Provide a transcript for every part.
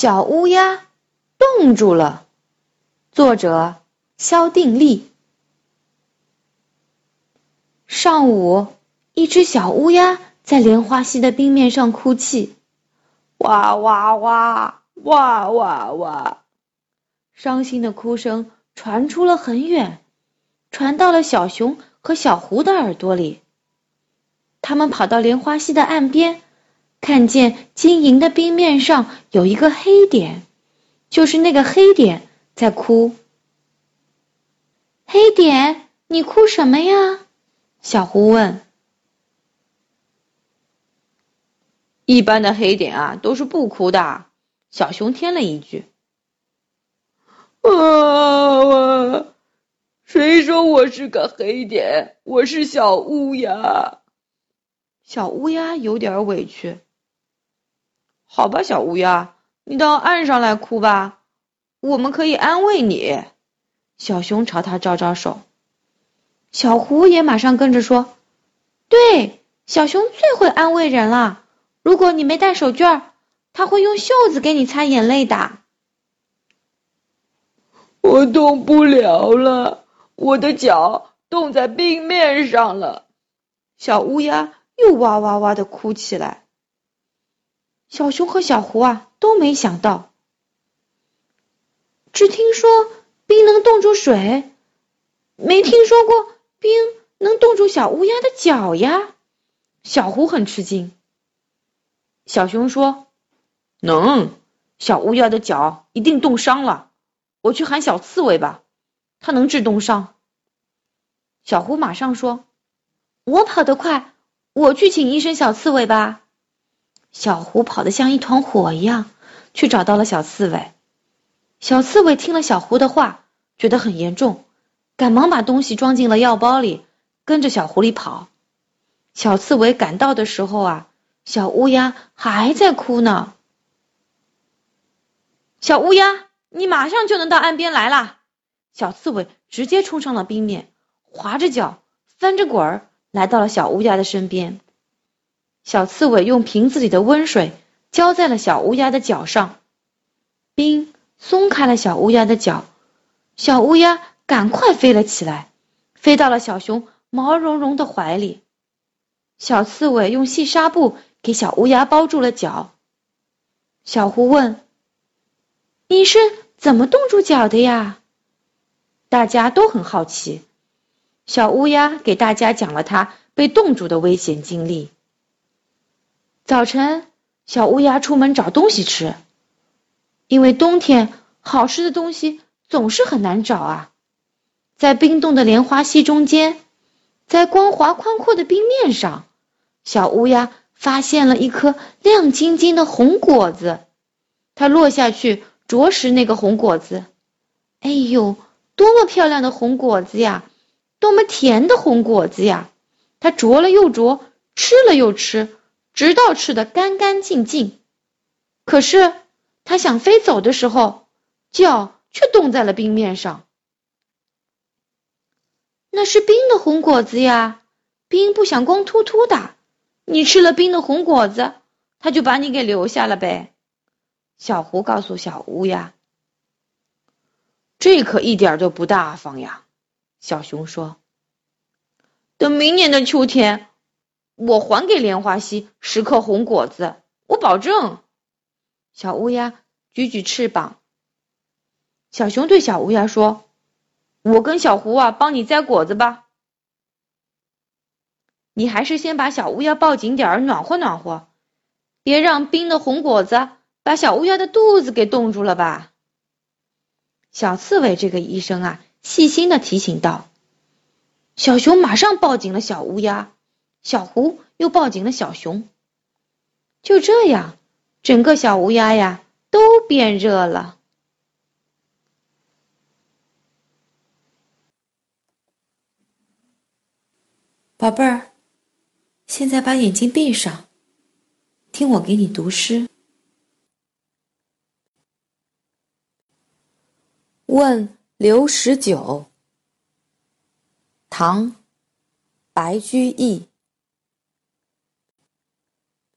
小乌鸦冻住了。作者：肖定力。上午，一只小乌鸦在莲花溪的冰面上哭泣，哇哇哇，哇哇哇，伤心的哭声传出了很远，传到了小熊和小狐的耳朵里。他们跑到莲花溪的岸边。看见晶莹的冰面上有一个黑点，就是那个黑点在哭。黑点，你哭什么呀？小狐问。一般的黑点啊，都是不哭的。小熊添了一句。啊！谁说我是个黑点？我是小乌鸦。小乌鸦有点委屈。好吧，小乌鸦，你到岸上来哭吧，我们可以安慰你。小熊朝他招招手，小狐也马上跟着说：“对，小熊最会安慰人了。如果你没带手绢，他会用袖子给你擦眼泪的。”我动不了了，我的脚冻在冰面上了。小乌鸦又哇哇哇的哭起来。小熊和小狐啊都没想到，只听说冰能冻住水，没听说过冰能冻住小乌鸦的脚呀。小狐很吃惊。小熊说：“能，小乌鸦的脚一定冻伤了，我去喊小刺猬吧，它能治冻伤。”小狐马上说：“我跑得快，我去请医生小刺猬吧。”小狐跑得像一团火一样，去找到了小刺猬。小刺猬听了小狐的话，觉得很严重，赶忙把东西装进了药包里，跟着小狐狸跑。小刺猬赶到的时候啊，小乌鸦还在哭呢。小乌鸦，你马上就能到岸边来了。小刺猬直接冲上了冰面，滑着脚，翻着滚儿，来到了小乌鸦的身边。小刺猬用瓶子里的温水浇在了小乌鸦的脚上，冰松开了小乌鸦的脚，小乌鸦赶快飞了起来，飞到了小熊毛茸茸的怀里。小刺猬用细纱布给小乌鸦包住了脚。小狐问：“你是怎么冻住脚的呀？”大家都很好奇。小乌鸦给大家讲了它被冻住的危险经历。早晨，小乌鸦出门找东西吃，因为冬天好吃的东西总是很难找啊。在冰冻的莲花溪中间，在光滑宽阔的冰面上，小乌鸦发现了一颗亮晶晶的红果子。它落下去啄食那个红果子，哎呦，多么漂亮的红果子呀！多么甜的红果子呀！它啄了又啄，吃了又吃。直到吃的干干净净，可是他想飞走的时候，脚却冻在了冰面上。那是冰的红果子呀，冰不想光秃秃的。你吃了冰的红果子，他就把你给留下了呗。小狐告诉小乌鸦：“这可一点都不大方呀。”小熊说：“等明年的秋天。”我还给莲花溪十颗红果子，我保证。小乌鸦举举翅膀。小熊对小乌鸦说：“我跟小狐啊，帮你摘果子吧。你还是先把小乌鸦抱紧点儿，暖和暖和，别让冰的红果子把小乌鸦的肚子给冻住了吧。”小刺猬这个医生啊，细心的提醒道。小熊马上抱紧了小乌鸦。小狐又抱紧了小熊，就这样，整个小乌鸦呀都变热了。宝贝儿，现在把眼睛闭上，听我给你读诗。问刘十九，唐，白居易。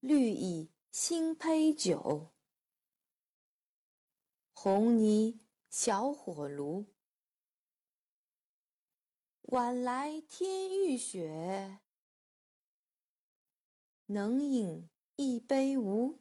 绿蚁新醅酒，红泥小火炉。晚来天欲雪，能饮一杯无？